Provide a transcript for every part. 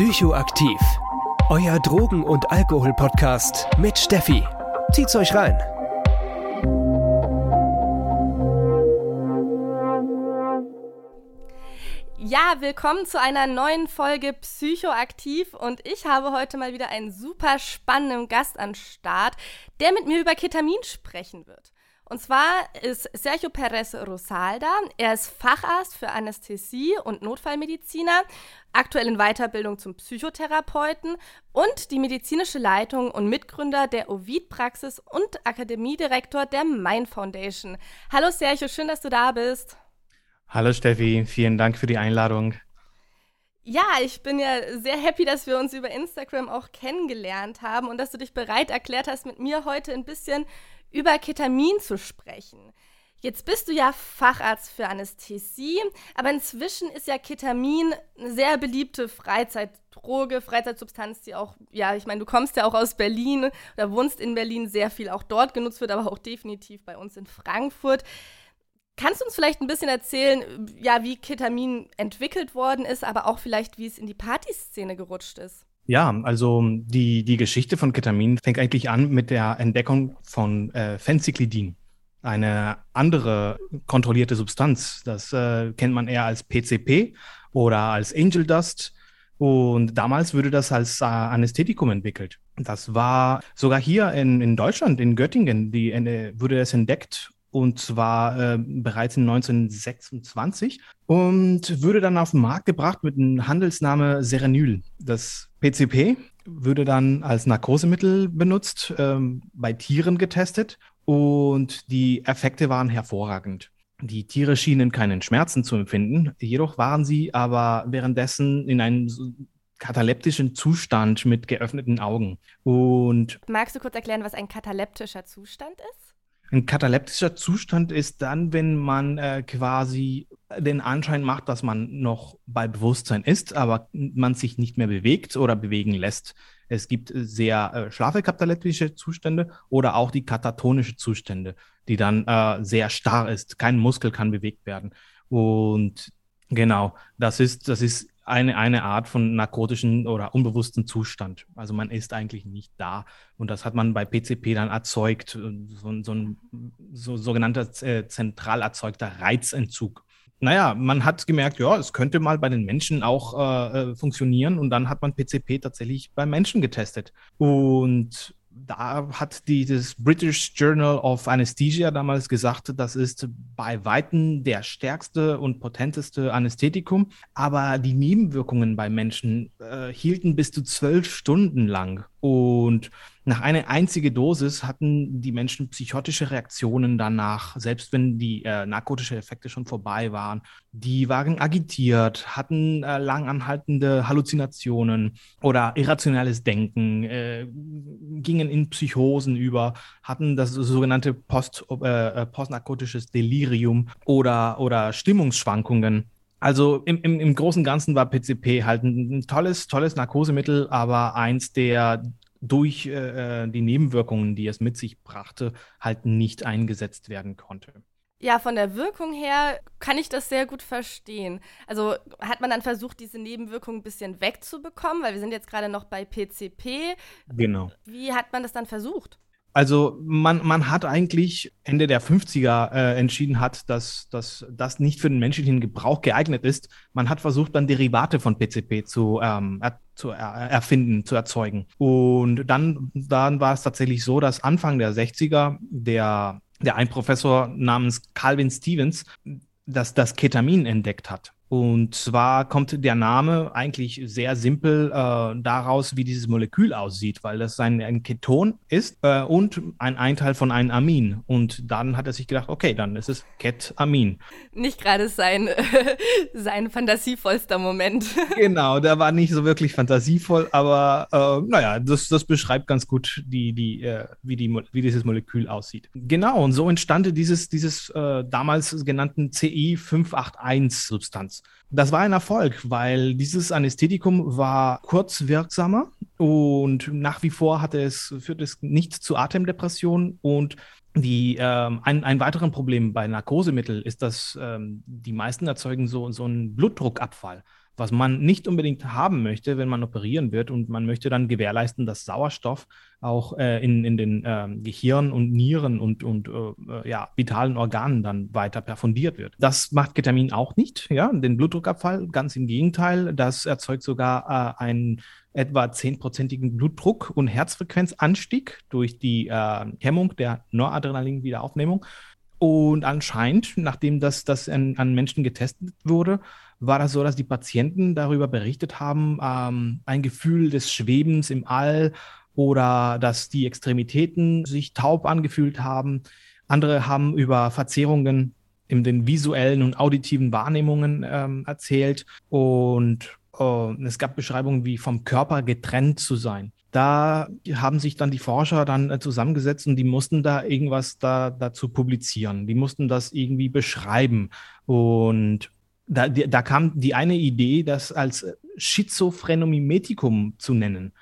Psychoaktiv. Euer Drogen- und Alkohol-Podcast mit Steffi. Zieht's euch rein. Ja, willkommen zu einer neuen Folge Psychoaktiv und ich habe heute mal wieder einen super spannenden Gast an Start, der mit mir über Ketamin sprechen wird. Und zwar ist Sergio Perez Rosalda. Er ist Facharzt für Anästhesie und Notfallmediziner, aktuell in Weiterbildung zum Psychotherapeuten und die medizinische Leitung und Mitgründer der Ovid-Praxis und Akademiedirektor der Mind Foundation. Hallo Sergio, schön, dass du da bist. Hallo Steffi, vielen Dank für die Einladung. Ja, ich bin ja sehr happy, dass wir uns über Instagram auch kennengelernt haben und dass du dich bereit erklärt hast, mit mir heute ein bisschen über Ketamin zu sprechen. Jetzt bist du ja Facharzt für Anästhesie, aber inzwischen ist ja Ketamin eine sehr beliebte Freizeitdroge, Freizeitsubstanz, die auch, ja, ich meine, du kommst ja auch aus Berlin oder wohnst in Berlin, sehr viel auch dort genutzt wird, aber auch definitiv bei uns in Frankfurt. Kannst du uns vielleicht ein bisschen erzählen, ja, wie Ketamin entwickelt worden ist, aber auch vielleicht, wie es in die Partyszene gerutscht ist? Ja, also die, die Geschichte von Ketamin fängt eigentlich an mit der Entdeckung von äh, Phencyclidin, eine andere kontrollierte Substanz. Das äh, kennt man eher als PCP oder als Angel Dust. Und damals wurde das als äh, Anästhetikum entwickelt. Das war sogar hier in, in Deutschland, in Göttingen, die, äh, wurde das entdeckt und zwar äh, bereits in 1926 und würde dann auf den Markt gebracht mit dem Handelsname Serenyl. Das PCP würde dann als Narkosemittel benutzt, ähm, bei Tieren getestet und die Effekte waren hervorragend. Die Tiere schienen keinen Schmerzen zu empfinden, jedoch waren sie aber währenddessen in einem kataleptischen Zustand mit geöffneten Augen. Und magst du kurz erklären, was ein kataleptischer Zustand ist? Ein kataleptischer Zustand ist dann, wenn man äh, quasi den Anschein macht, dass man noch bei Bewusstsein ist, aber man sich nicht mehr bewegt oder bewegen lässt. Es gibt sehr äh, schlafe kataleptische Zustände oder auch die katatonische Zustände, die dann äh, sehr starr ist. Kein Muskel kann bewegt werden. Und genau, das ist, das ist eine, eine Art von narkotischen oder unbewussten Zustand. Also man ist eigentlich nicht da. Und das hat man bei PCP dann erzeugt, so, so ein so, sogenannter äh, zentral erzeugter Reizentzug. Naja, man hat gemerkt, ja, es könnte mal bei den Menschen auch äh, äh funktionieren und dann hat man PCP tatsächlich bei Menschen getestet. Und da hat dieses British Journal of Anesthesia damals gesagt, das ist bei Weitem der stärkste und potenteste Anästhetikum, aber die Nebenwirkungen bei Menschen äh, hielten bis zu zwölf Stunden lang. Und nach einer einzigen Dosis hatten die Menschen psychotische Reaktionen danach, selbst wenn die äh, narkotische Effekte schon vorbei waren. Die waren agitiert, hatten äh, langanhaltende Halluzinationen oder irrationales Denken, äh, gingen in Psychosen über, hatten das sogenannte Post, äh, äh, postnarkotisches Delirium oder, oder Stimmungsschwankungen. Also im, im, im Großen und Ganzen war PCP halt ein, ein tolles, tolles Narkosemittel, aber eins der durch äh, die Nebenwirkungen, die es mit sich brachte, halt nicht eingesetzt werden konnte. Ja, von der Wirkung her kann ich das sehr gut verstehen. Also hat man dann versucht, diese Nebenwirkungen ein bisschen wegzubekommen, weil wir sind jetzt gerade noch bei PCP. Genau. Wie hat man das dann versucht? Also man, man hat eigentlich Ende der 50er äh, entschieden hat, dass, dass das nicht für den menschlichen Gebrauch geeignet ist. Man hat versucht, dann Derivate von PCP zu, ähm, zu er, erfinden, zu erzeugen. Und dann, dann war es tatsächlich so, dass Anfang der 60er der, der ein Professor namens Calvin Stevens das, das Ketamin entdeckt hat. Und zwar kommt der Name eigentlich sehr simpel äh, daraus, wie dieses Molekül aussieht, weil das ein, ein Keton ist äh, und ein Einteil von einem Amin. Und dann hat er sich gedacht, okay, dann ist es Ketamin. Nicht gerade sein, sein fantasievollster Moment. genau, der war nicht so wirklich fantasievoll, aber äh, naja, das, das beschreibt ganz gut, die, die, äh, wie, die, wie dieses Molekül aussieht. Genau, und so entstand dieses, dieses äh, damals genannten CI581-Substanz. Das war ein Erfolg, weil dieses Anästhetikum war kurzwirksamer und nach wie vor hatte es, führt es nicht zu Atemdepression und die, ähm, ein, ein weiteres Problem bei Narkosemittel ist, dass ähm, die meisten erzeugen so, so einen Blutdruckabfall. Was man nicht unbedingt haben möchte, wenn man operieren wird. Und man möchte dann gewährleisten, dass Sauerstoff auch äh, in, in den äh, Gehirn und Nieren und, und äh, ja, vitalen Organen dann weiter perfundiert wird. Das macht Ketamin auch nicht, ja, den Blutdruckabfall, ganz im Gegenteil. Das erzeugt sogar äh, einen etwa 10-prozentigen Blutdruck- und Herzfrequenzanstieg durch die äh, Hemmung der Noradrenalin-Wiederaufnehmung. Und anscheinend, nachdem das, das an, an, Menschen getestet wurde, war das so, dass die Patienten darüber berichtet haben, ähm, ein Gefühl des Schwebens im All oder dass die Extremitäten sich taub angefühlt haben. Andere haben über Verzerrungen in den visuellen und auditiven Wahrnehmungen ähm, erzählt. Und äh, es gab Beschreibungen wie vom Körper getrennt zu sein da haben sich dann die Forscher dann äh, zusammengesetzt und die mussten da irgendwas da, dazu publizieren. Die mussten das irgendwie beschreiben. Und da, da kam die eine Idee, das als Schizophrenomimetikum zu nennen.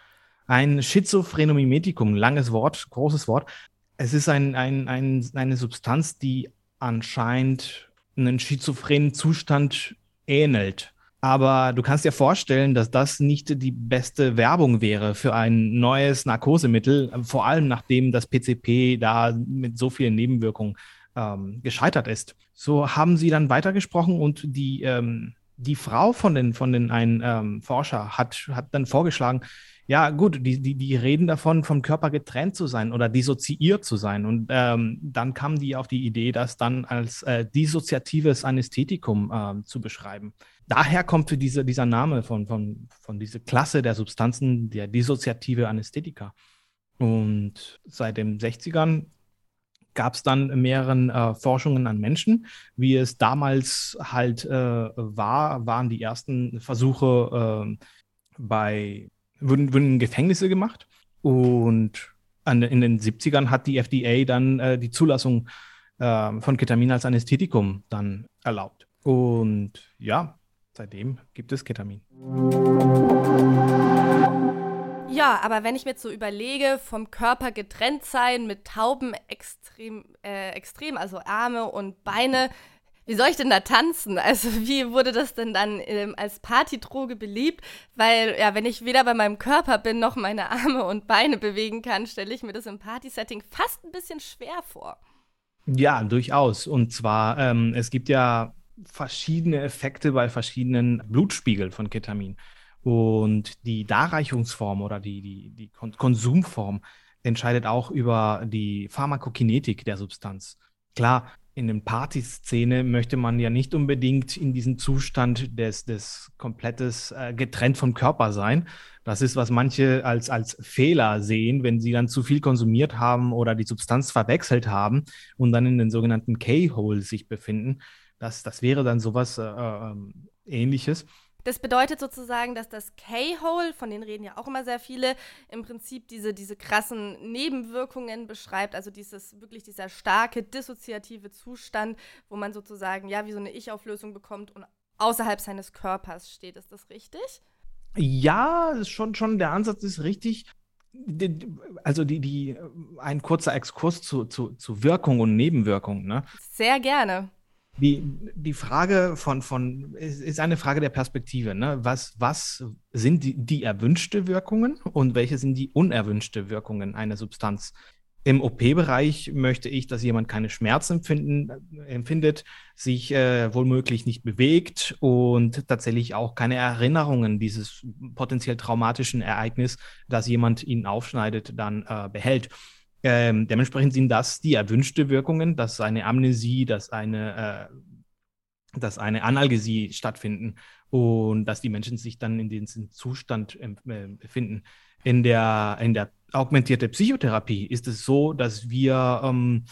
Ein Schizophrenomimetikum, langes Wort, großes Wort. Es ist ein, ein, ein, eine Substanz, die anscheinend einen schizophrenen Zustand ähnelt. Aber du kannst dir vorstellen, dass das nicht die beste Werbung wäre für ein neues Narkosemittel, vor allem nachdem das PCP da mit so vielen Nebenwirkungen ähm, gescheitert ist. So haben sie dann weitergesprochen und die, ähm, die Frau von den, von den einen ähm, Forscher hat, hat dann vorgeschlagen, ja, gut, die, die, die reden davon, vom Körper getrennt zu sein oder dissoziiert zu sein. Und ähm, dann kamen die auf die Idee, das dann als äh, dissoziatives Anästhetikum äh, zu beschreiben daher kommt diese, dieser Name von, von, von dieser Klasse der Substanzen, der dissoziative Anästhetika. Und seit den 60ern gab es dann mehreren äh, Forschungen an Menschen. Wie es damals halt äh, war, waren die ersten Versuche äh, bei, wurden, wurden Gefängnisse gemacht. Und an, in den 70ern hat die FDA dann äh, die Zulassung äh, von Ketamin als Anästhetikum dann erlaubt. Und ja, Seitdem gibt es Ketamin. Ja, aber wenn ich mir jetzt so überlege, vom Körper getrennt sein mit Tauben extrem, äh, extrem, also Arme und Beine, wie soll ich denn da tanzen? Also wie wurde das denn dann ähm, als Partydroge beliebt? Weil ja, wenn ich weder bei meinem Körper bin noch meine Arme und Beine bewegen kann, stelle ich mir das im Partysetting fast ein bisschen schwer vor. Ja, durchaus. Und zwar, ähm, es gibt ja verschiedene Effekte bei verschiedenen Blutspiegeln von Ketamin. Und die Darreichungsform oder die, die, die Konsumform entscheidet auch über die Pharmakokinetik der Substanz. Klar, in der Partyszene möchte man ja nicht unbedingt in diesem Zustand des, des komplettes äh, getrennt vom Körper sein. Das ist, was manche als, als Fehler sehen, wenn sie dann zu viel konsumiert haben oder die Substanz verwechselt haben und dann in den sogenannten K-Hole sich befinden. Das, das wäre dann sowas äh, äh, ähnliches. Das bedeutet sozusagen, dass das K-Hole, von denen reden ja auch immer sehr viele, im Prinzip diese, diese krassen Nebenwirkungen beschreibt, also dieses wirklich dieser starke dissoziative Zustand, wo man sozusagen ja wie so eine Ich-Auflösung bekommt und außerhalb seines Körpers steht. Ist das richtig? Ja, schon, schon der Ansatz ist richtig. Also die, die, ein kurzer Exkurs zu, zu, zu Wirkung und Nebenwirkung. Ne? Sehr gerne. Die, die Frage von, von ist eine Frage der Perspektive. Ne? Was, was sind die, die erwünschte Wirkungen und welche sind die unerwünschte Wirkungen einer Substanz? Im OP-Bereich möchte ich, dass jemand keine Schmerzen empfinden, empfindet, sich äh, wohlmöglich nicht bewegt und tatsächlich auch keine Erinnerungen dieses potenziell traumatischen Ereignis, dass jemand ihn aufschneidet, dann äh, behält. Ähm, dementsprechend sind das die erwünschte Wirkungen, dass eine Amnesie, dass eine, äh, dass eine Analgesie stattfinden und dass die Menschen sich dann in diesem Zustand äh, befinden. In der, in der augmentierte Psychotherapie ist es so, dass wir ähm,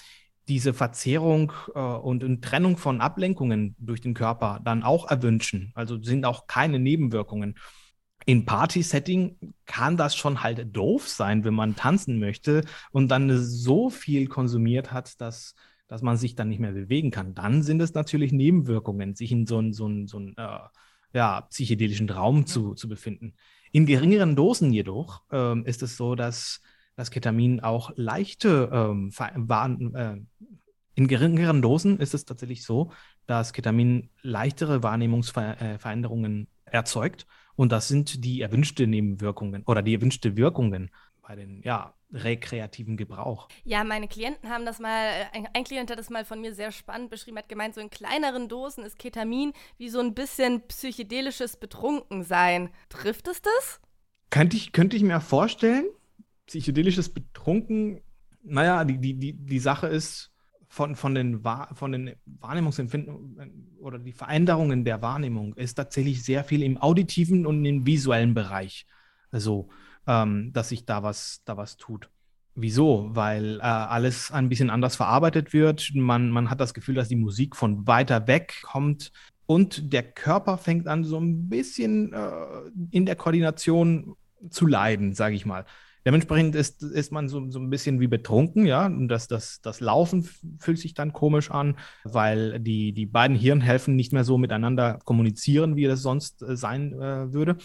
diese Verzehrung äh, und, und, Trennung von Ablenkungen durch den Körper dann auch erwünschen. Also sind auch keine Nebenwirkungen in Party-Setting kann das schon halt doof sein, wenn man tanzen möchte und dann so viel konsumiert hat, dass, dass man sich dann nicht mehr bewegen kann. Dann sind es natürlich Nebenwirkungen, sich in so einem so so ein, äh, ja, psychedelischen Raum zu, zu befinden. In geringeren Dosen jedoch ähm, ist es so, dass das Ketamin auch leichte ähm, äh, in geringeren Dosen ist es tatsächlich so, dass Ketamin leichtere Wahrnehmungsveränderungen erzeugt. Und das sind die erwünschte Nebenwirkungen oder die erwünschte Wirkungen bei den ja, rekreativen Gebrauch. Ja, meine Klienten haben das mal, ein, ein Klient hat das mal von mir sehr spannend beschrieben, hat gemeint, so in kleineren Dosen ist Ketamin wie so ein bisschen psychedelisches Betrunkensein. Trifft es das? Könnte ich, könnte ich mir vorstellen, psychedelisches Betrunken, naja, die, die, die, die Sache ist, von, von, den, von den Wahrnehmungsempfindungen oder die Veränderungen der Wahrnehmung ist tatsächlich sehr viel im auditiven und im visuellen Bereich. Also ähm, dass sich da was, da was tut. Wieso? Weil äh, alles ein bisschen anders verarbeitet wird. Man, man hat das Gefühl, dass die Musik von weiter weg kommt und der Körper fängt an, so ein bisschen äh, in der Koordination zu leiden, sage ich mal. Dementsprechend ist, ist man so, so ein bisschen wie betrunken, ja. Und das, das, das Laufen fühlt sich dann komisch an, weil die, die beiden Hirnhälften nicht mehr so miteinander kommunizieren, wie es sonst äh, sein äh, würde.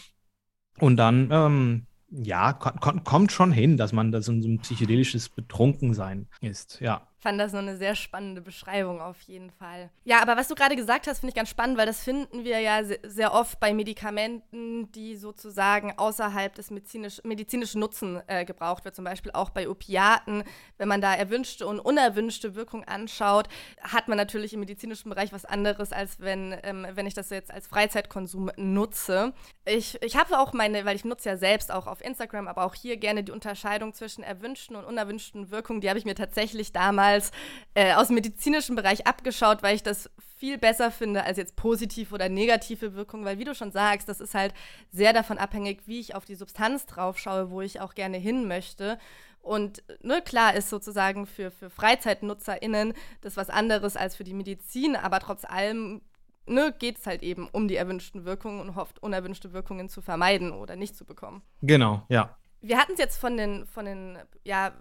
Und dann ähm, ja, kommt schon hin, dass man da so ein psychedelisches Betrunkensein ist, ja fand das nur eine sehr spannende Beschreibung auf jeden Fall. Ja, aber was du gerade gesagt hast, finde ich ganz spannend, weil das finden wir ja sehr oft bei Medikamenten, die sozusagen außerhalb des medizinisch, medizinischen Nutzen äh, gebraucht wird, zum Beispiel auch bei Opiaten. Wenn man da erwünschte und unerwünschte Wirkung anschaut, hat man natürlich im medizinischen Bereich was anderes, als wenn, ähm, wenn ich das jetzt als Freizeitkonsum nutze. Ich, ich habe auch meine, weil ich nutze ja selbst auch auf Instagram, aber auch hier gerne die Unterscheidung zwischen erwünschten und unerwünschten Wirkungen, die habe ich mir tatsächlich damals damals äh, aus dem medizinischen Bereich abgeschaut, weil ich das viel besser finde als jetzt positive oder negative Wirkung, weil wie du schon sagst, das ist halt sehr davon abhängig, wie ich auf die Substanz drauf schaue, wo ich auch gerne hin möchte. Und ne, klar ist sozusagen für, für FreizeitnutzerInnen das was anderes als für die Medizin, aber trotz allem ne, geht es halt eben um die erwünschten Wirkungen und hofft, unerwünschte Wirkungen zu vermeiden oder nicht zu bekommen. Genau, ja. Wir hatten es jetzt von den, von den ja,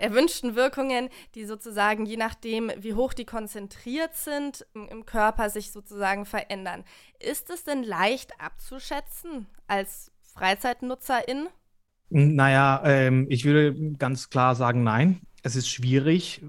erwünschten Wirkungen, die sozusagen je nachdem, wie hoch die konzentriert sind, im, Körper sich sozusagen verändern. Ist es denn leicht abzuschätzen als Freizeitnutzerin? Naja, ähm, ich würde ganz klar sagen, nein. Es ist schwierig.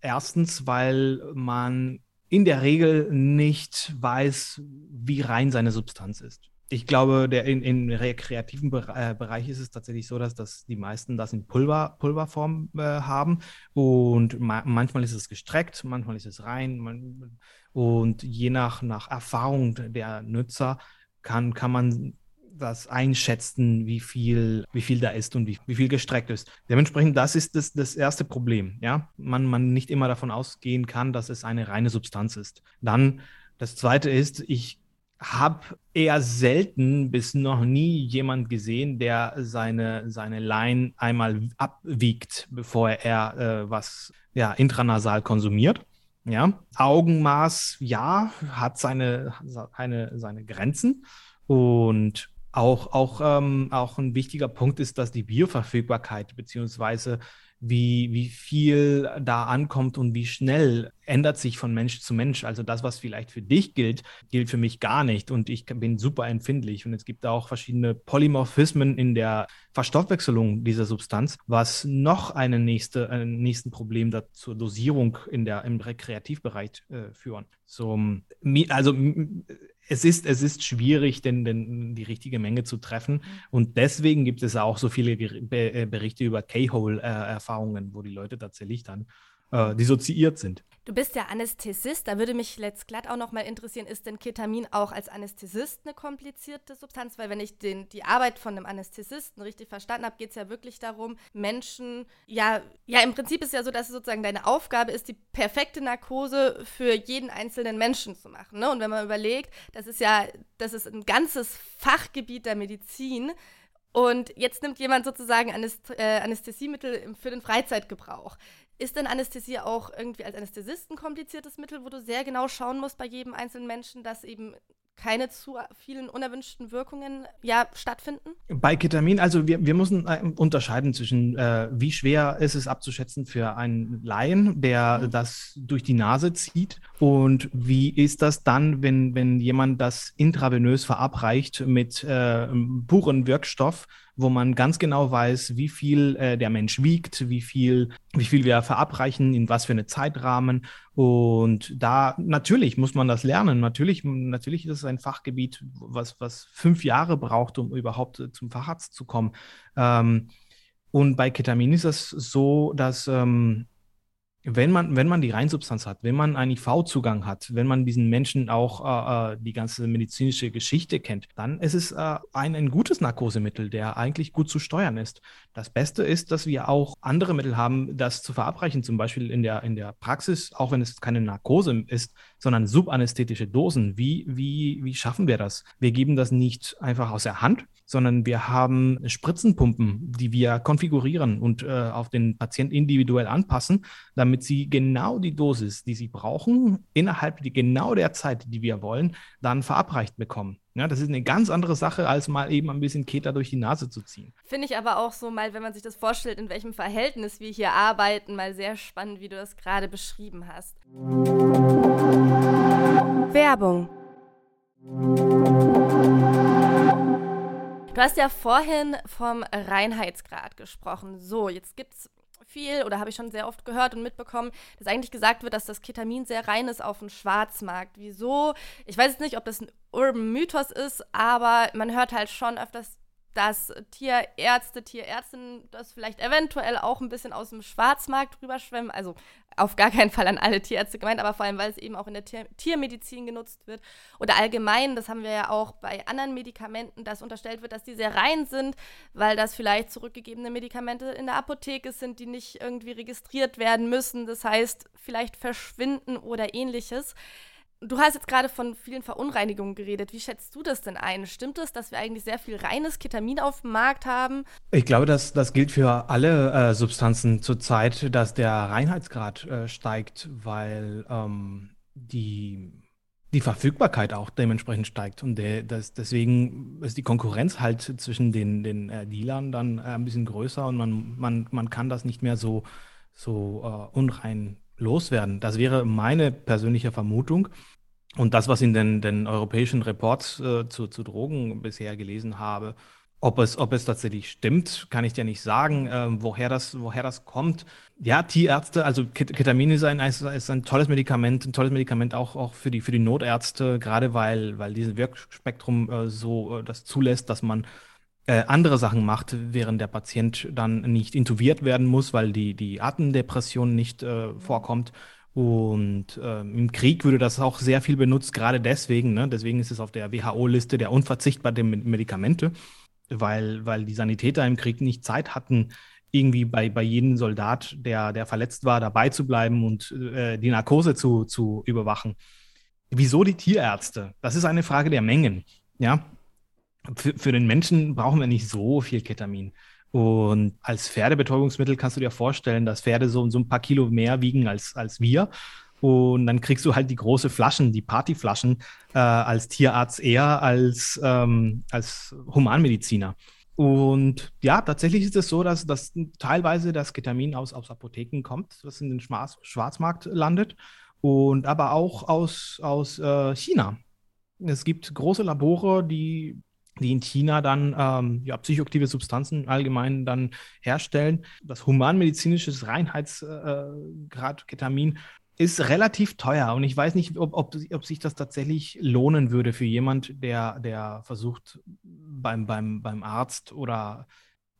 Erstens, weil man in der Regel nicht weiß, wie rein seine Substanz ist ich glaube, der in, in rekreativen äh, Bereich ist es tatsächlich so, dass, dass die meisten das in Pulver, Pulverform äh, haben. Und ma manchmal ist es gestreckt, manchmal ist es rein. Man, und je nach, nach Erfahrung der Nutzer kann, kann man das einschätzen, wie viel, wie viel da ist und wie, wie viel gestreckt ist. Dementsprechend, das ist das, das erste Problem. Ja? Man, man nicht immer davon ausgehen kann, dass es eine reine Substanz ist. Dann das zweite ist, ich habe eher selten bis noch nie jemand gesehen, der seine, seine Line einmal abwiegt, bevor er äh, was ja, intranasal konsumiert. Ja, Augenmaß, ja, hat seine, seine, seine Grenzen. Und auch, auch, ähm, auch ein wichtiger Punkt ist, dass die Bioverfügbarkeit beziehungsweise wie, wie viel da ankommt und wie schnell ändert sich von Mensch zu Mensch. Also das, was vielleicht für dich gilt, gilt für mich gar nicht. Und ich bin super empfindlich. Und es gibt auch verschiedene Polymorphismen in der Verstoffwechselung dieser Substanz, was noch eine nächste, ein nächsten Problem da zur Dosierung in der, im Rekreativbereich äh, führen. So, also es ist, es ist schwierig, denn, denn die richtige Menge zu treffen. Mhm. Und deswegen gibt es auch so viele äh, Berichte über K-Hole-Erfahrungen, wo die Leute tatsächlich dann äh, dissoziiert sind. Du bist ja Anästhesist, da würde mich letzt glatt auch noch mal interessieren, ist denn Ketamin auch als Anästhesist eine komplizierte Substanz? Weil wenn ich den, die Arbeit von einem Anästhesisten richtig verstanden habe, geht es ja wirklich darum, Menschen, ja, ja, im Prinzip ist ja so, dass es sozusagen deine Aufgabe ist, die perfekte Narkose für jeden einzelnen Menschen zu machen. Ne? Und wenn man überlegt, das ist ja, das ist ein ganzes Fachgebiet der Medizin, und jetzt nimmt jemand sozusagen Anäst äh, Anästhesiemittel für den Freizeitgebrauch. Ist denn Anästhesie auch irgendwie als Anästhesist ein kompliziertes Mittel, wo du sehr genau schauen musst bei jedem einzelnen Menschen, dass eben keine zu vielen unerwünschten Wirkungen ja stattfinden? Bei Ketamin, also wir, wir müssen äh, unterscheiden zwischen, äh, wie schwer ist es abzuschätzen für einen Laien, der mhm. das durch die Nase zieht und wie ist das dann, wenn, wenn jemand das intravenös verabreicht mit äh, puren Wirkstoff, wo man ganz genau weiß, wie viel äh, der Mensch wiegt, wie viel, wie viel wir verabreichen, in was für eine Zeitrahmen. Und da natürlich muss man das lernen. Natürlich, natürlich ist es ein Fachgebiet, was, was fünf Jahre braucht, um überhaupt zum Facharzt zu kommen. Ähm, und bei Ketamin ist es so, dass ähm, wenn man, wenn man die Reinsubstanz hat, wenn man einen IV-Zugang hat, wenn man diesen Menschen auch äh, äh, die ganze medizinische Geschichte kennt, dann ist es äh, ein, ein gutes Narkosemittel, der eigentlich gut zu steuern ist. Das Beste ist, dass wir auch andere Mittel haben, das zu verabreichen, zum Beispiel in der, in der Praxis, auch wenn es keine Narkose ist, sondern subanästhetische Dosen. Wie, wie, wie schaffen wir das? Wir geben das nicht einfach aus der Hand, sondern wir haben Spritzenpumpen, die wir konfigurieren und äh, auf den Patienten individuell anpassen, damit sie genau die Dosis, die sie brauchen, innerhalb die, genau der Zeit, die wir wollen, dann verabreicht bekommen. Ja, das ist eine ganz andere Sache, als mal eben ein bisschen Keter durch die Nase zu ziehen. Finde ich aber auch so mal, wenn man sich das vorstellt, in welchem Verhältnis wir hier arbeiten, mal sehr spannend, wie du das gerade beschrieben hast. Werbung Du hast ja vorhin vom Reinheitsgrad gesprochen. So, jetzt gibt es viel oder habe ich schon sehr oft gehört und mitbekommen, dass eigentlich gesagt wird, dass das Ketamin sehr rein ist auf dem Schwarzmarkt. Wieso? Ich weiß jetzt nicht, ob das ein Urban Mythos ist, aber man hört halt schon öfters dass Tierärzte, Tierärztinnen das vielleicht eventuell auch ein bisschen aus dem Schwarzmarkt rüberschwemmen. Also auf gar keinen Fall an alle Tierärzte gemeint, aber vor allem, weil es eben auch in der Tier Tiermedizin genutzt wird. Oder allgemein, das haben wir ja auch bei anderen Medikamenten, dass unterstellt wird, dass die sehr rein sind, weil das vielleicht zurückgegebene Medikamente in der Apotheke sind, die nicht irgendwie registriert werden müssen. Das heißt, vielleicht verschwinden oder ähnliches. Du hast jetzt gerade von vielen Verunreinigungen geredet. Wie schätzt du das denn ein? Stimmt es, dass wir eigentlich sehr viel reines Ketamin auf dem Markt haben? Ich glaube, das, das gilt für alle äh, Substanzen zurzeit, dass der Reinheitsgrad äh, steigt, weil ähm, die, die Verfügbarkeit auch dementsprechend steigt. Und der, das, deswegen ist die Konkurrenz halt zwischen den, den äh, Dealern dann äh, ein bisschen größer und man, man, man kann das nicht mehr so, so äh, unrein loswerden. Das wäre meine persönliche Vermutung. Und das, was in den, den europäischen Reports äh, zu, zu Drogen bisher gelesen habe, ob es, ob es tatsächlich stimmt, kann ich dir nicht sagen, äh, woher, das, woher das kommt. Ja, Tierärzte, also Ketamin ist ein, ist ein tolles Medikament, ein tolles Medikament auch, auch für, die, für die Notärzte, gerade weil, weil dieses Wirkspektrum äh, so äh, das zulässt, dass man äh, andere Sachen macht, während der Patient dann nicht intubiert werden muss, weil die, die Atemdepression nicht äh, vorkommt. Und äh, im Krieg würde das auch sehr viel benutzt, gerade deswegen. Ne? Deswegen ist es auf der WHO-Liste der unverzichtbaren Medikamente, weil, weil die Sanitäter im Krieg nicht Zeit hatten, irgendwie bei, bei jedem Soldat, der, der verletzt war, dabei zu bleiben und äh, die Narkose zu, zu überwachen. Wieso die Tierärzte? Das ist eine Frage der Mengen. Ja, für, für den Menschen brauchen wir nicht so viel Ketamin. Und als Pferdebetäubungsmittel kannst du dir vorstellen, dass Pferde so, so ein paar Kilo mehr wiegen als, als wir. Und dann kriegst du halt die große Flaschen, die Partyflaschen, äh, als Tierarzt eher als, ähm, als Humanmediziner. Und ja, tatsächlich ist es so, dass, dass teilweise das Ketamin aus, aus Apotheken kommt, was in den Schwarz Schwarzmarkt landet, und aber auch aus, aus äh, China. Es gibt große Labore, die die in China dann ähm, ja, psychoaktive Substanzen allgemein dann herstellen. Das humanmedizinische Reinheitsgrad äh, Ketamin ist relativ teuer und ich weiß nicht, ob, ob, ob, sich das tatsächlich lohnen würde für jemand, der, der versucht, beim, beim, beim Arzt oder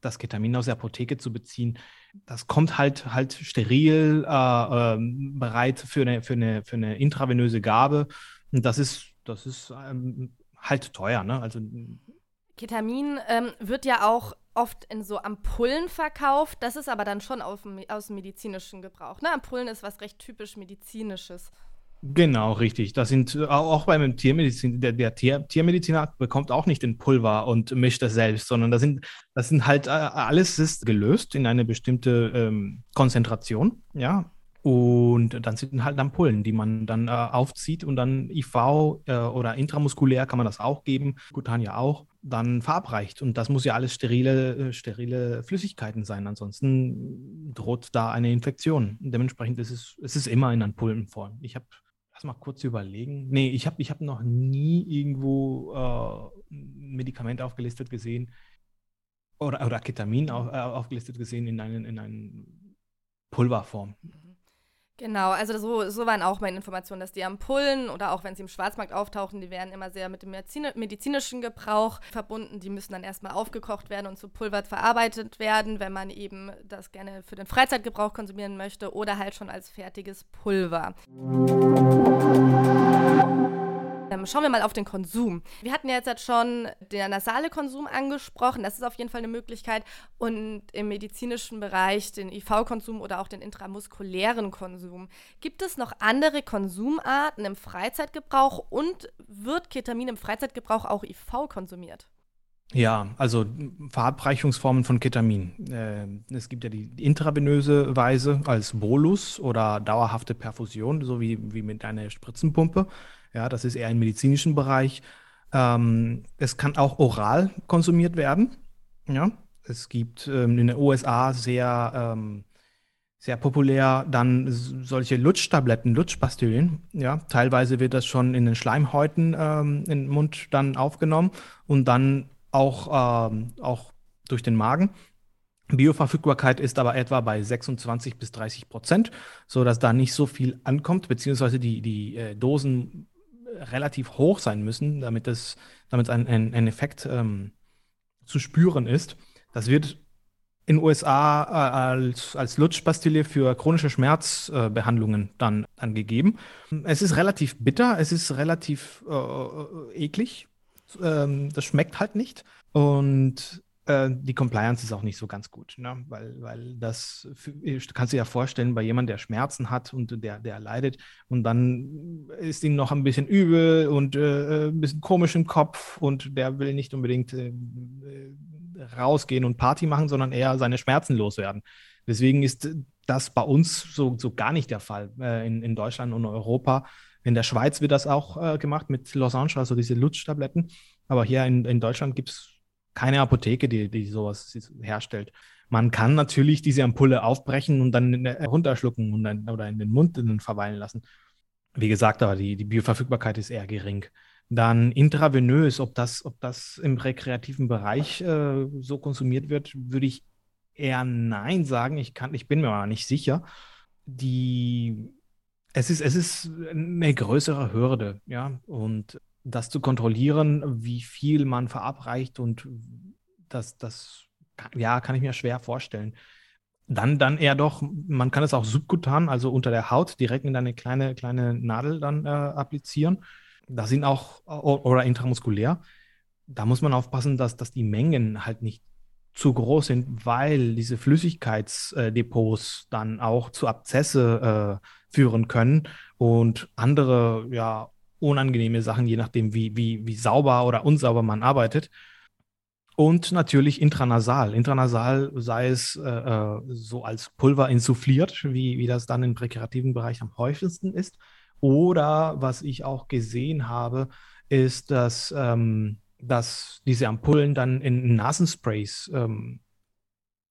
das Ketamin aus der Apotheke zu beziehen. Das kommt halt halt steril äh, äh, bereit für eine, für, eine, für eine intravenöse Gabe. Und das ist, das ist ähm, halt teuer, ne? Also Ketamin ähm, wird ja auch oft in so Ampullen verkauft. Das ist aber dann schon auf, aus dem medizinischen Gebrauch. Ne? Ampullen ist was recht typisch medizinisches. Genau, richtig. Das sind äh, auch beim Tiermedizin, der, der Tier, Tiermediziner bekommt auch nicht den Pulver und mischt das selbst, sondern das sind, das sind halt äh, alles ist gelöst in eine bestimmte ähm, Konzentration, ja. Und dann sind halt Ampullen, die man dann äh, aufzieht und dann IV äh, oder intramuskulär kann man das auch geben, Kutan auch, dann verabreicht. Und das muss ja alles sterile, äh, sterile Flüssigkeiten sein. Ansonsten droht da eine Infektion. Dementsprechend ist es, es ist immer in Ampullenform. Ich habe, lass mal kurz überlegen. Nee, ich habe ich hab noch nie irgendwo äh, ein Medikament aufgelistet gesehen, oder, oder Ketamin auf, äh, aufgelistet gesehen in einen, in einen Pulverform. Genau, also so, so waren auch meine Informationen, dass die Ampullen oder auch wenn sie im Schwarzmarkt auftauchen, die werden immer sehr mit dem medizinischen Gebrauch verbunden. Die müssen dann erstmal aufgekocht werden und zu Pulver verarbeitet werden, wenn man eben das gerne für den Freizeitgebrauch konsumieren möchte oder halt schon als fertiges Pulver. Schauen wir mal auf den Konsum. Wir hatten ja jetzt schon den nasale Konsum angesprochen. Das ist auf jeden Fall eine Möglichkeit. Und im medizinischen Bereich den IV-Konsum oder auch den intramuskulären Konsum. Gibt es noch andere Konsumarten im Freizeitgebrauch und wird Ketamin im Freizeitgebrauch auch IV konsumiert? Ja, also Verabreichungsformen von Ketamin. Äh, es gibt ja die intravenöse Weise als Bolus oder dauerhafte Perfusion, so wie, wie mit einer Spritzenpumpe. Ja, das ist eher im medizinischen Bereich. Ähm, es kann auch oral konsumiert werden. Ja, es gibt ähm, in den USA sehr, ähm, sehr populär dann solche Lutschtabletten, Lutschpastillen. Ja, teilweise wird das schon in den Schleimhäuten ähm, im Mund dann aufgenommen und dann auch, ähm, auch durch den Magen. Bioverfügbarkeit ist aber etwa bei 26 bis 30 Prozent, sodass da nicht so viel ankommt, beziehungsweise die, die äh, Dosen relativ hoch sein müssen, damit es damit ein, ein, ein Effekt ähm, zu spüren ist. Das wird in den USA äh, als, als Lutschpastille für chronische Schmerzbehandlungen äh, dann angegeben. Es ist relativ bitter, es ist relativ äh, äh eklig. Ähm, das schmeckt halt nicht. Und äh, die Compliance ist auch nicht so ganz gut, ne? weil, weil das für, kannst du dir ja vorstellen, bei jemandem, der Schmerzen hat und der, der leidet und dann ist ihm noch ein bisschen übel und äh, ein bisschen komisch im Kopf und der will nicht unbedingt äh, rausgehen und Party machen, sondern eher seine Schmerzen loswerden. Deswegen ist das bei uns so, so gar nicht der Fall äh, in, in Deutschland und Europa. In der Schweiz wird das auch äh, gemacht mit Losange, also diese Lutschtabletten. Aber hier in, in Deutschland gibt es keine Apotheke, die, die sowas herstellt. Man kann natürlich diese Ampulle aufbrechen und dann runterschlucken und dann, oder in den Mund verweilen lassen. Wie gesagt, aber die, die Bioverfügbarkeit ist eher gering. Dann intravenös, ob das, ob das im rekreativen Bereich äh, so konsumiert wird, würde ich eher nein sagen. Ich, kann, ich bin mir aber nicht sicher. Die, es, ist, es ist eine größere Hürde, ja. Und das zu kontrollieren, wie viel man verabreicht und das, das, ja, kann ich mir schwer vorstellen. Dann, dann eher doch, man kann es auch subkutan, also unter der Haut, direkt in eine kleine, kleine Nadel dann äh, applizieren. Da sind auch, oder intramuskulär, da muss man aufpassen, dass, dass die Mengen halt nicht zu groß sind, weil diese Flüssigkeitsdepots dann auch zu Abzesse äh, führen können und andere ja unangenehme Sachen, je nachdem, wie, wie, wie sauber oder unsauber man arbeitet. Und natürlich intranasal. Intranasal sei es äh, äh, so als Pulver insuffliert, wie, wie das dann im rekreativen Bereich am häufigsten ist. Oder was ich auch gesehen habe, ist, dass, ähm, dass diese Ampullen dann in Nasensprays ähm,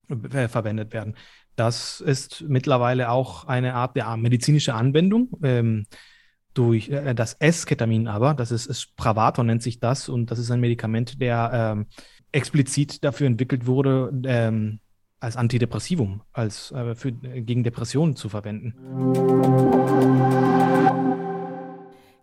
verwendet werden. Das ist mittlerweile auch eine Art der medizinische Anwendung. Ähm, durch äh, das S-Ketamin aber, das ist, ist Spravato nennt sich das und das ist ein Medikament, der ähm, explizit dafür entwickelt wurde, ähm, als Antidepressivum, als äh, für, äh, gegen Depressionen zu verwenden.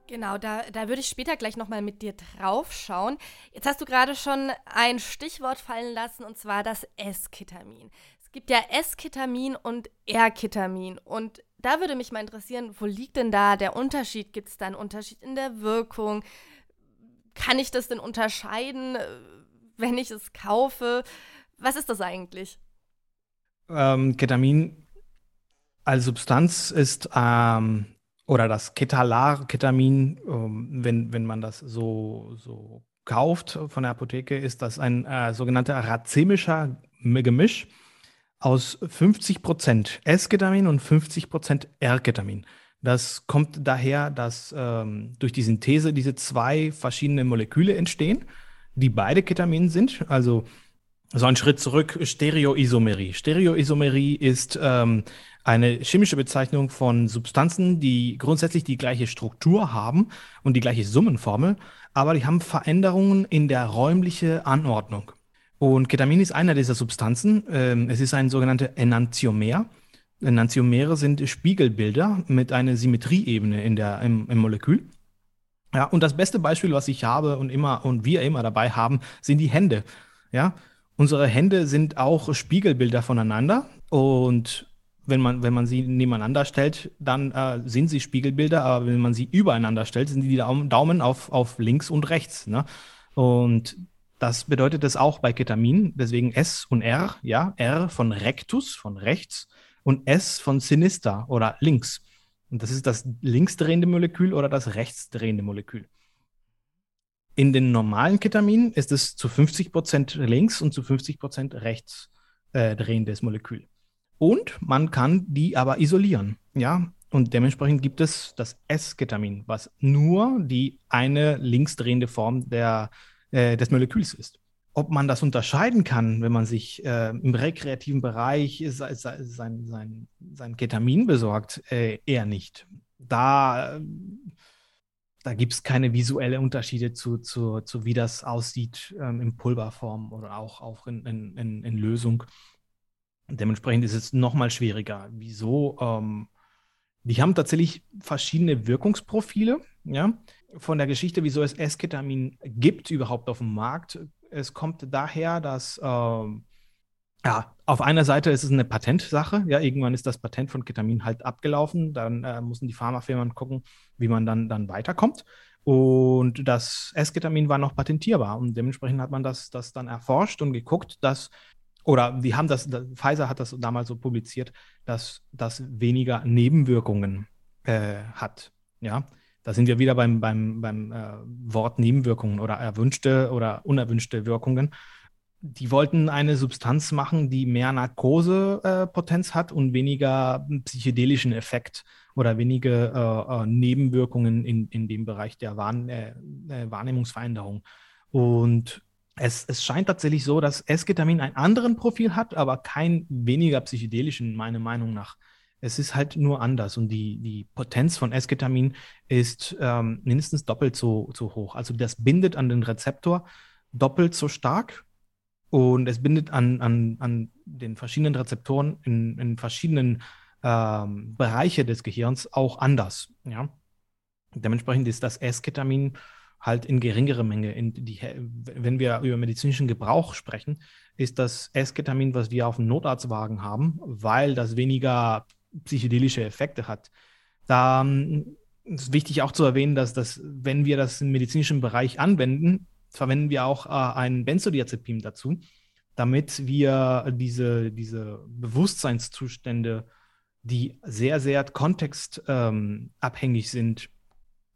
Genau, da, da würde ich später gleich nochmal mit dir drauf schauen. Jetzt hast du gerade schon ein Stichwort fallen lassen, und zwar das S-Ketamin. Gibt ja S-Ketamin und R-Ketamin. Und da würde mich mal interessieren, wo liegt denn da der Unterschied? Gibt es da einen Unterschied in der Wirkung? Kann ich das denn unterscheiden, äh, wenn ich es kaufe? Was ist das eigentlich? Ähm, Ketamin als Substanz ist, ähm, oder das Ketalar, Ketamin, ähm, wenn, wenn man das so, so kauft von der Apotheke, ist das ein äh, sogenannter racemischer Gemisch aus 50% S-Ketamin und 50% R-Ketamin. Das kommt daher, dass ähm, durch die Synthese diese zwei verschiedene Moleküle entstehen, die beide Ketamin sind. Also so ein Schritt zurück, Stereoisomerie. Stereoisomerie ist ähm, eine chemische Bezeichnung von Substanzen, die grundsätzlich die gleiche Struktur haben und die gleiche Summenformel, aber die haben Veränderungen in der räumlichen Anordnung. Und Ketamin ist einer dieser Substanzen. Ähm, es ist ein sogenannter Enantiomer. Enantiomere sind Spiegelbilder mit einer Symmetrieebene in der, im, im Molekül. Ja, und das beste Beispiel, was ich habe und immer und wir immer dabei haben, sind die Hände. Ja, unsere Hände sind auch Spiegelbilder voneinander und wenn man, wenn man sie nebeneinander stellt, dann äh, sind sie Spiegelbilder, aber wenn man sie übereinander stellt, sind die Daumen auf, auf links und rechts. Ne? Und das bedeutet es auch bei Ketamin, deswegen S und R, ja, R von rectus, von rechts und S von sinister oder links. Und das ist das linksdrehende Molekül oder das rechtsdrehende Molekül. In den normalen Ketaminen ist es zu 50 Prozent links und zu 50 Prozent rechts äh, drehendes Molekül. Und man kann die aber isolieren, ja. Und dementsprechend gibt es das S-Ketamin, was nur die eine linksdrehende Form der, äh, des Moleküls ist. Ob man das unterscheiden kann, wenn man sich äh, im rekreativen Bereich sein, sein, sein Ketamin besorgt, äh, eher nicht. Da, da gibt es keine visuellen Unterschiede zu, zu, zu, wie das aussieht ähm, in Pulverform oder auch, auch in, in, in, in Lösung. Dementsprechend ist es nochmal schwieriger. Wieso? Ähm, die haben tatsächlich verschiedene Wirkungsprofile. Ja? Von der Geschichte, wieso es Esketamin gibt überhaupt auf dem Markt. Es kommt daher, dass ähm, ja, auf einer Seite ist es eine Patentsache. Ja, irgendwann ist das Patent von Ketamin halt abgelaufen. Dann äh, mussten die Pharmafirmen gucken, wie man dann, dann weiterkommt. Und das Esketamin war noch patentierbar. Und dementsprechend hat man das, das dann erforscht und geguckt, dass oder die haben das, Pfizer hat das damals so publiziert, dass das weniger Nebenwirkungen äh, hat. Ja, da sind wir wieder beim, beim, beim äh, Wort Nebenwirkungen oder erwünschte oder unerwünschte Wirkungen. Die wollten eine Substanz machen, die mehr Narkosepotenz äh, hat und weniger psychedelischen Effekt oder wenige äh, äh, Nebenwirkungen in, in dem Bereich der Wahrn äh, Wahrnehmungsveränderung. Und es, es scheint tatsächlich so, dass Esketamin ein anderen Profil hat, aber kein weniger psychedelischen, meiner Meinung nach. Es ist halt nur anders und die, die Potenz von Esketamin ist ähm, mindestens doppelt so, so hoch. Also das bindet an den Rezeptor doppelt so stark und es bindet an, an, an den verschiedenen Rezeptoren in, in verschiedenen ähm, Bereiche des Gehirns auch anders. Ja? Dementsprechend ist das Esketamin halt in geringere Menge. In die, wenn wir über medizinischen Gebrauch sprechen, ist das Esketamin, was wir auf dem Notarztwagen haben, weil das weniger psychedelische Effekte hat. Da ähm, ist wichtig auch zu erwähnen, dass das, wenn wir das im medizinischen Bereich anwenden, verwenden wir auch äh, ein Benzodiazepin dazu, damit wir diese, diese Bewusstseinszustände, die sehr, sehr kontextabhängig ähm, sind,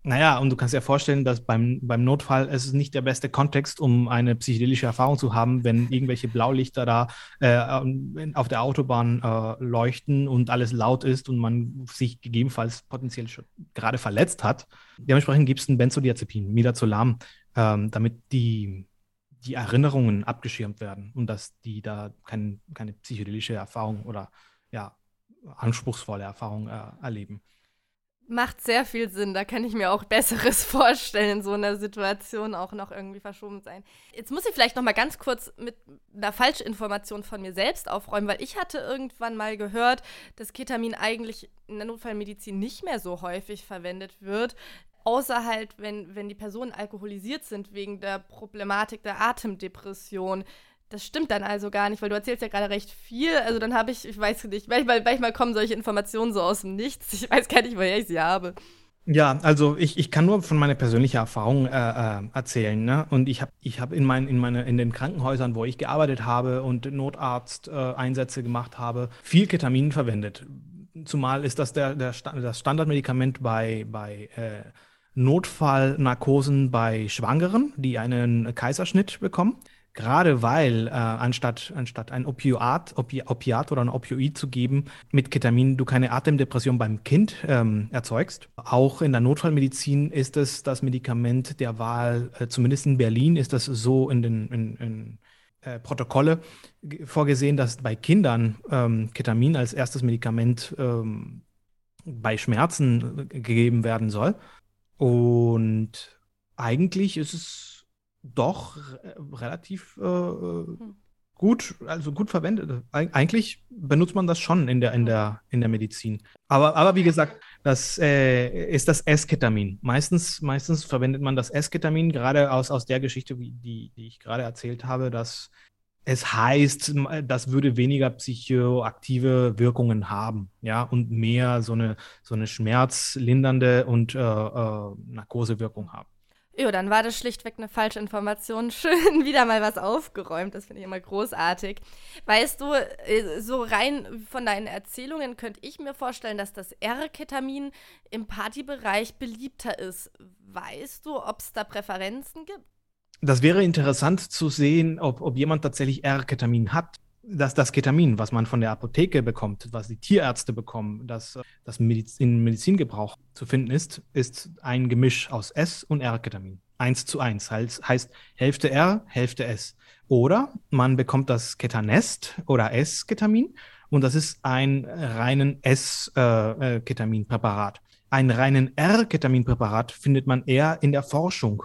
naja, und du kannst dir vorstellen, dass beim, beim Notfall es ist nicht der beste Kontext, um eine psychedelische Erfahrung zu haben, wenn irgendwelche Blaulichter da äh, auf der Autobahn äh, leuchten und alles laut ist und man sich gegebenenfalls potenziell schon gerade verletzt hat. Dementsprechend gibt es ein Benzodiazepin, Midazolam, ähm, damit die, die Erinnerungen abgeschirmt werden und dass die da kein, keine psychedelische Erfahrung oder ja, anspruchsvolle Erfahrung äh, erleben. Macht sehr viel Sinn. Da kann ich mir auch Besseres vorstellen, in so einer Situation auch noch irgendwie verschoben sein. Jetzt muss ich vielleicht noch mal ganz kurz mit einer Falschinformation von mir selbst aufräumen, weil ich hatte irgendwann mal gehört, dass Ketamin eigentlich in der Notfallmedizin nicht mehr so häufig verwendet wird. Außer halt, wenn, wenn die Personen alkoholisiert sind wegen der Problematik der Atemdepression. Das stimmt dann also gar nicht, weil du erzählst ja gerade recht viel. Also dann habe ich, ich weiß nicht, manchmal, manchmal kommen solche Informationen so aus dem Nichts. Ich weiß gar nicht, woher ich sie habe. Ja, also ich, ich kann nur von meiner persönlichen Erfahrung äh, äh, erzählen. Ne? Und ich habe ich hab in, mein, in, meine, in den Krankenhäusern, wo ich gearbeitet habe und Notarzt-Einsätze äh, gemacht habe, viel Ketamin verwendet. Zumal ist das der, der das Standardmedikament bei, bei äh, Notfallnarkosen bei Schwangeren, die einen Kaiserschnitt bekommen. Gerade weil äh, anstatt, anstatt ein Opioat, Opi Opiat oder ein Opioid zu geben, mit Ketamin du keine Atemdepression beim Kind ähm, erzeugst. Auch in der Notfallmedizin ist es das Medikament der Wahl, äh, zumindest in Berlin ist das so in den in, in, äh, Protokolle vorgesehen, dass bei Kindern ähm, Ketamin als erstes Medikament ähm, bei Schmerzen gegeben werden soll. Und eigentlich ist es doch äh, relativ äh, hm. gut, also gut verwendet. Eig eigentlich benutzt man das schon in der, in der, in der Medizin. Aber, aber wie gesagt, das äh, ist das S-Ketamin. Meistens, meistens verwendet man das S-Ketamin, gerade aus, aus der Geschichte, wie, die, die ich gerade erzählt habe, dass es heißt, das würde weniger psychoaktive Wirkungen haben, ja, und mehr so eine, so eine schmerzlindernde und äh, äh, Narkosewirkung haben. Jo, dann war das schlichtweg eine falsche Information. Schön wieder mal was aufgeräumt. Das finde ich immer großartig. Weißt du, äh, so rein von deinen Erzählungen könnte ich mir vorstellen, dass das R-Ketamin im Partybereich beliebter ist. Weißt du, ob es da Präferenzen gibt? Das wäre interessant zu sehen, ob, ob jemand tatsächlich R-Ketamin hat dass das Ketamin, was man von der Apotheke bekommt, was die Tierärzte bekommen, das, das Mediz in Medizingebrauch zu finden ist, ist ein Gemisch aus S und R-Ketamin. Eins zu eins, heißt, heißt Hälfte R, Hälfte S. Oder man bekommt das Ketanest oder S-Ketamin und das ist ein reinen S-Ketaminpräparat. Äh, äh, ein reinen R-Ketaminpräparat findet man eher in der Forschung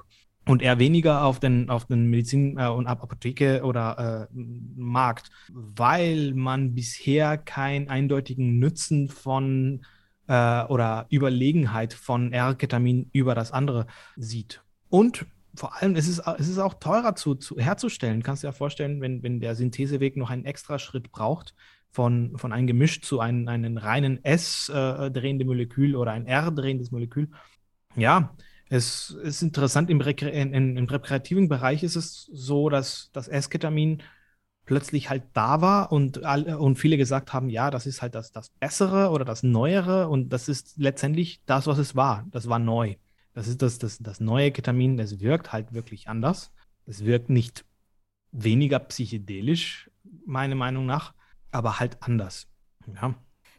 und eher weniger auf den, auf den Medizin- äh, und Apotheke oder äh, Markt, weil man bisher keinen eindeutigen Nutzen von äh, oder Überlegenheit von R-Ketamin über das andere sieht. Und vor allem, es ist, es ist auch teurer zu, zu herzustellen. Kannst du dir vorstellen, wenn, wenn der Syntheseweg noch einen extra Schritt braucht, von, von einem Gemisch zu einem, einem reinen S-drehenden äh, Molekül oder ein R-drehendes Molekül. Ja, es ist interessant, im, Rekre in, in, im rekreativen Bereich ist es so, dass das Esketamin plötzlich halt da war und, alle, und viele gesagt haben, ja, das ist halt das, das Bessere oder das Neuere und das ist letztendlich das, was es war. Das war neu. Das ist das, das, das neue Ketamin, das wirkt halt wirklich anders. Es wirkt nicht weniger psychedelisch, meiner Meinung nach, aber halt anders. Ja.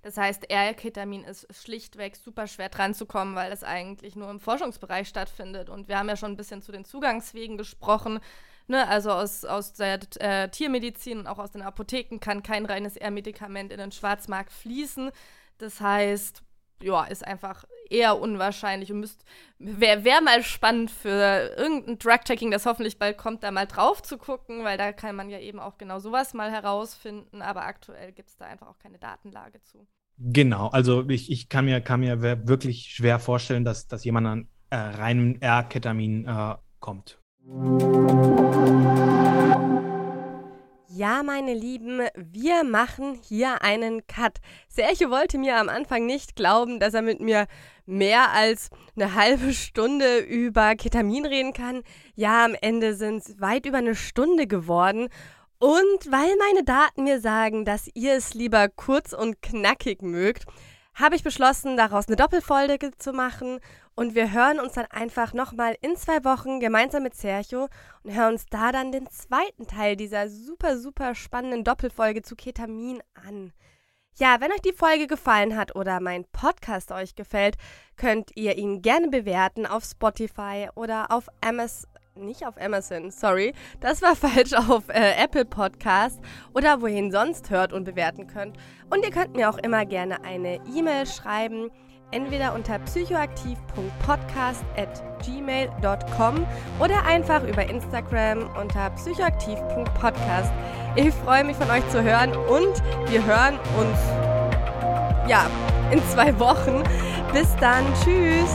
Das heißt, R-Ketamin ist schlichtweg super schwer dran zu kommen, weil es eigentlich nur im Forschungsbereich stattfindet. Und wir haben ja schon ein bisschen zu den Zugangswegen gesprochen. Ne, also aus, aus der äh, Tiermedizin und auch aus den Apotheken kann kein reines R-Medikament in den Schwarzmarkt fließen. Das heißt, ja, ist einfach eher unwahrscheinlich und wäre wär mal spannend für irgendein Drug-Checking, das hoffentlich bald kommt, da mal drauf zu gucken, weil da kann man ja eben auch genau sowas mal herausfinden, aber aktuell gibt es da einfach auch keine Datenlage zu. Genau, also ich, ich kann, mir, kann mir wirklich schwer vorstellen, dass, dass jemand an äh, reinem R-Ketamin äh, kommt. Ja, meine Lieben, wir machen hier einen Cut. Sergio wollte mir am Anfang nicht glauben, dass er mit mir mehr als eine halbe Stunde über Ketamin reden kann. Ja, am Ende sind es weit über eine Stunde geworden. Und weil meine Daten mir sagen, dass ihr es lieber kurz und knackig mögt, habe ich beschlossen, daraus eine Doppelfolge zu machen. Und wir hören uns dann einfach nochmal in zwei Wochen gemeinsam mit Sergio und hören uns da dann den zweiten Teil dieser super, super spannenden Doppelfolge zu Ketamin an. Ja, wenn euch die Folge gefallen hat oder mein Podcast euch gefällt, könnt ihr ihn gerne bewerten auf Spotify oder auf Amazon nicht auf Amazon, sorry. Das war falsch auf äh, Apple Podcast oder wohin sonst hört und bewerten könnt. Und ihr könnt mir auch immer gerne eine E-Mail schreiben, entweder unter psychoaktiv.podcast@gmail.com oder einfach über Instagram unter psychoaktiv.podcast. Ich freue mich von euch zu hören und wir hören uns ja in zwei Wochen. Bis dann, tschüss.